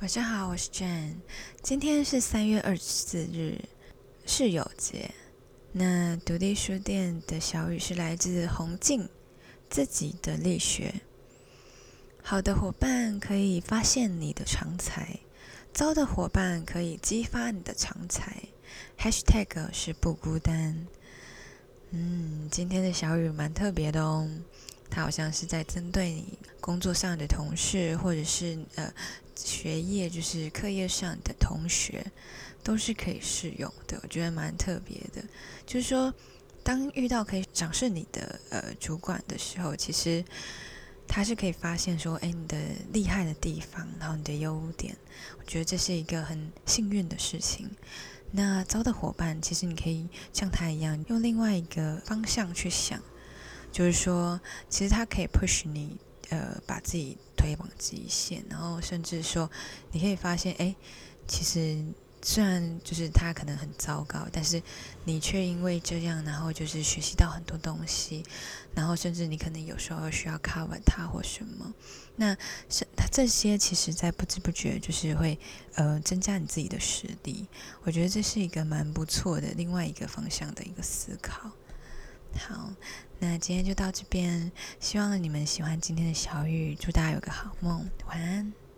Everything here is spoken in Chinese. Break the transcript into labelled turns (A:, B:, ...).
A: 晚上好，我是 Jane。今天是三月二十四日，室友节。那独立书店的小雨是来自洪静自己的力学。好的伙伴可以发现你的长才，糟的伙伴可以激发你的长才。Hashtag 是不孤单。嗯，今天的小雨蛮特别的哦。他好像是在针对你工作上的同事，或者是呃学业，就是课业上的同学，都是可以适用的。我觉得蛮特别的，就是说，当遇到可以赏识你的呃主管的时候，其实他是可以发现说，哎，你的厉害的地方，然后你的优点，我觉得这是一个很幸运的事情。那糟的伙伴，其实你可以像他一样，用另外一个方向去想。就是说，其实他可以 push 你，呃，把自己推往极限，然后甚至说，你可以发现，哎，其实虽然就是他可能很糟糕，但是你却因为这样，然后就是学习到很多东西，然后甚至你可能有时候需要 cover 他或什么，那是他这些其实在不知不觉就是会呃增加你自己的实力。我觉得这是一个蛮不错的另外一个方向的一个思考。好，那今天就到这边，希望你们喜欢今天的小雨，祝大家有个好梦，晚安。